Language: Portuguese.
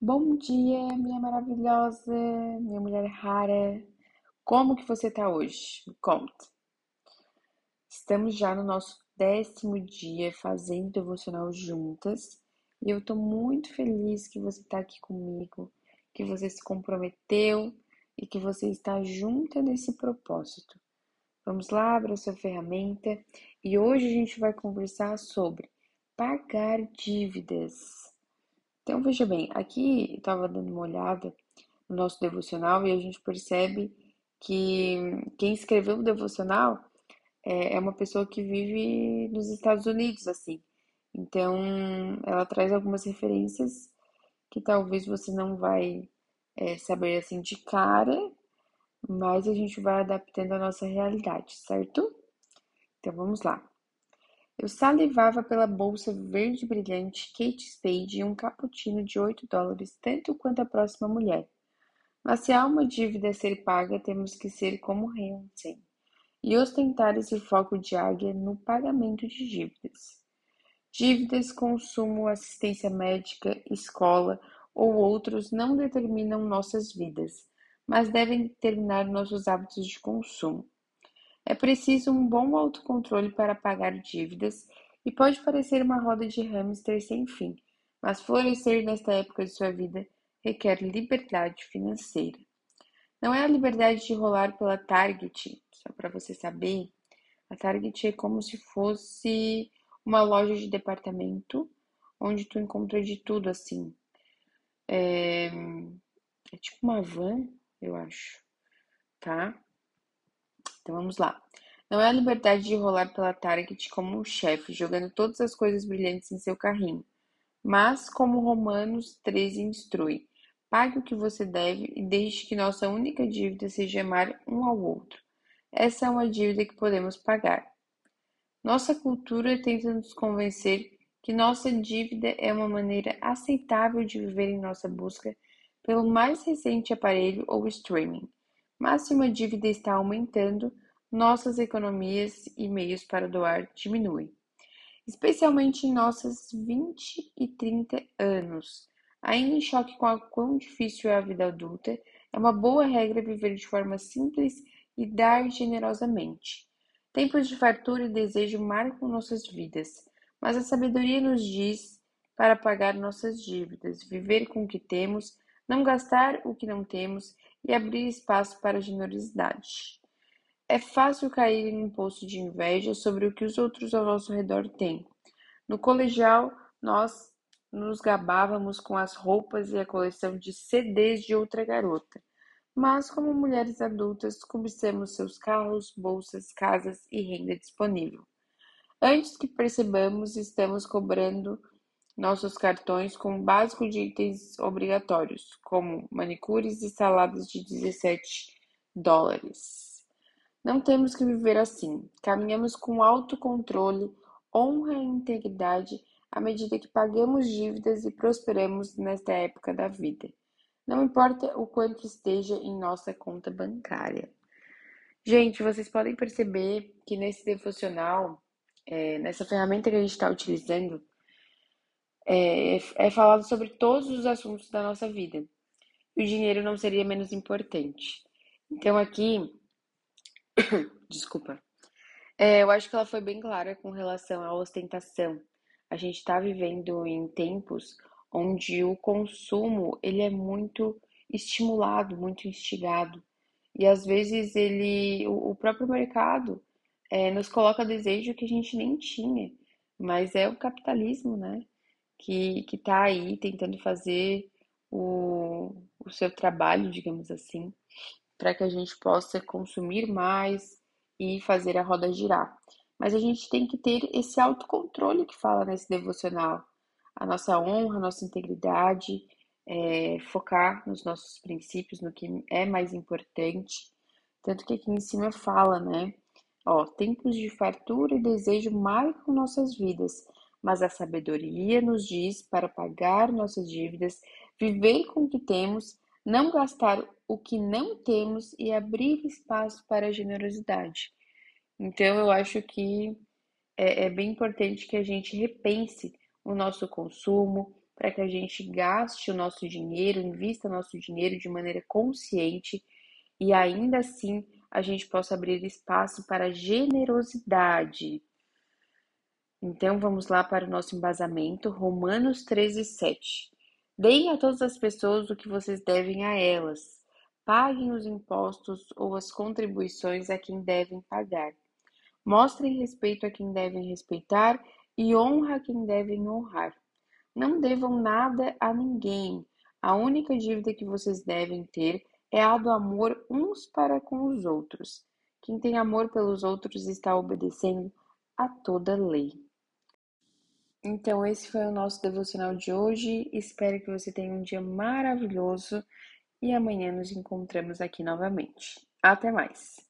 Bom dia, minha maravilhosa, minha mulher rara. Como que você tá hoje? Me conta. Estamos já no nosso décimo dia fazendo devocional juntas e eu tô muito feliz que você tá aqui comigo, que você se comprometeu e que você está junta nesse propósito. Vamos lá, abra sua ferramenta e hoje a gente vai conversar sobre pagar dívidas. Então, veja bem, aqui estava dando uma olhada no nosso devocional e a gente percebe que quem escreveu o devocional é, é uma pessoa que vive nos Estados Unidos, assim. Então, ela traz algumas referências que talvez você não vai é, saber assim de cara, mas a gente vai adaptando a nossa realidade, certo? Então vamos lá. Eu salivava pela bolsa verde brilhante Kate Spade e um cappuccino de 8 dólares, tanto quanto a próxima mulher. Mas se há uma dívida a ser paga, temos que ser como Hansen e ostentar esse foco de águia no pagamento de dívidas. Dívidas, consumo, assistência médica, escola ou outros não determinam nossas vidas, mas devem determinar nossos hábitos de consumo. É preciso um bom autocontrole para pagar dívidas e pode parecer uma roda de hamster sem fim, mas florescer nesta época de sua vida requer liberdade financeira. Não é a liberdade de rolar pela Target, só para você saber. A Target é como se fosse uma loja de departamento onde tu encontra de tudo assim. É, é tipo uma van, eu acho, tá? Então vamos lá. Não é a liberdade de rolar pela Target como um chefe, jogando todas as coisas brilhantes em seu carrinho, mas como Romanos 13 instrui: pague o que você deve e deixe que nossa única dívida seja amar um ao outro. Essa é uma dívida que podemos pagar. Nossa cultura tenta nos convencer que nossa dívida é uma maneira aceitável de viver em nossa busca pelo mais recente aparelho ou streaming. Mas se uma dívida está aumentando, nossas economias e meios para doar diminuem, especialmente em nossos 20 e 30 anos. Ainda em choque com a quão difícil é a vida adulta, é uma boa regra viver de forma simples e dar generosamente. Tempos de fartura e desejo marcam nossas vidas, mas a sabedoria nos diz para pagar nossas dívidas, viver com o que temos, não gastar o que não temos e abrir espaço para generosidade. É fácil cair em um poço de inveja sobre o que os outros ao nosso redor têm. No colegial, nós nos gabávamos com as roupas e a coleção de CDs de outra garota. Mas, como mulheres adultas, cobiçamos seus carros, bolsas, casas e renda disponível. Antes que percebamos, estamos cobrando nossos cartões com o básico de itens obrigatórios, como manicures e saladas de 17 dólares. Não temos que viver assim. Caminhamos com autocontrole, honra e integridade à medida que pagamos dívidas e prosperamos nesta época da vida. Não importa o quanto esteja em nossa conta bancária. Gente, vocês podem perceber que nesse devocional, é, nessa ferramenta que a gente está utilizando, é, é falado sobre todos os assuntos da nossa vida. E o dinheiro não seria menos importante. Então aqui, desculpa, é, eu acho que ela foi bem clara com relação à ostentação. A gente está vivendo em tempos onde o consumo ele é muito estimulado, muito instigado. E às vezes ele, o, próprio mercado é, nos coloca desejo que a gente nem tinha. Mas é o capitalismo, né? que está aí tentando fazer o, o seu trabalho, digamos assim, para que a gente possa consumir mais e fazer a roda girar. Mas a gente tem que ter esse autocontrole que fala nesse devocional. A nossa honra, a nossa integridade, é, focar nos nossos princípios, no que é mais importante. Tanto que aqui em cima fala, né? Ó, tempos de fartura e desejo marcam nossas vidas, mas a sabedoria nos diz para pagar nossas dívidas, viver com o que temos, não gastar o que não temos e abrir espaço para a generosidade. Então, eu acho que é, é bem importante que a gente repense o nosso consumo, para que a gente gaste o nosso dinheiro, invista nosso dinheiro de maneira consciente e ainda assim a gente possa abrir espaço para generosidade. Então vamos lá para o nosso embasamento, Romanos 13, 7. Deem a todas as pessoas o que vocês devem a elas. Paguem os impostos ou as contribuições a quem devem pagar. Mostrem respeito a quem devem respeitar e honra a quem devem honrar. Não devam nada a ninguém. A única dívida que vocês devem ter é a do amor uns para com os outros. Quem tem amor pelos outros está obedecendo a toda lei. Então, esse foi o nosso devocional de hoje. Espero que você tenha um dia maravilhoso e amanhã nos encontramos aqui novamente. Até mais!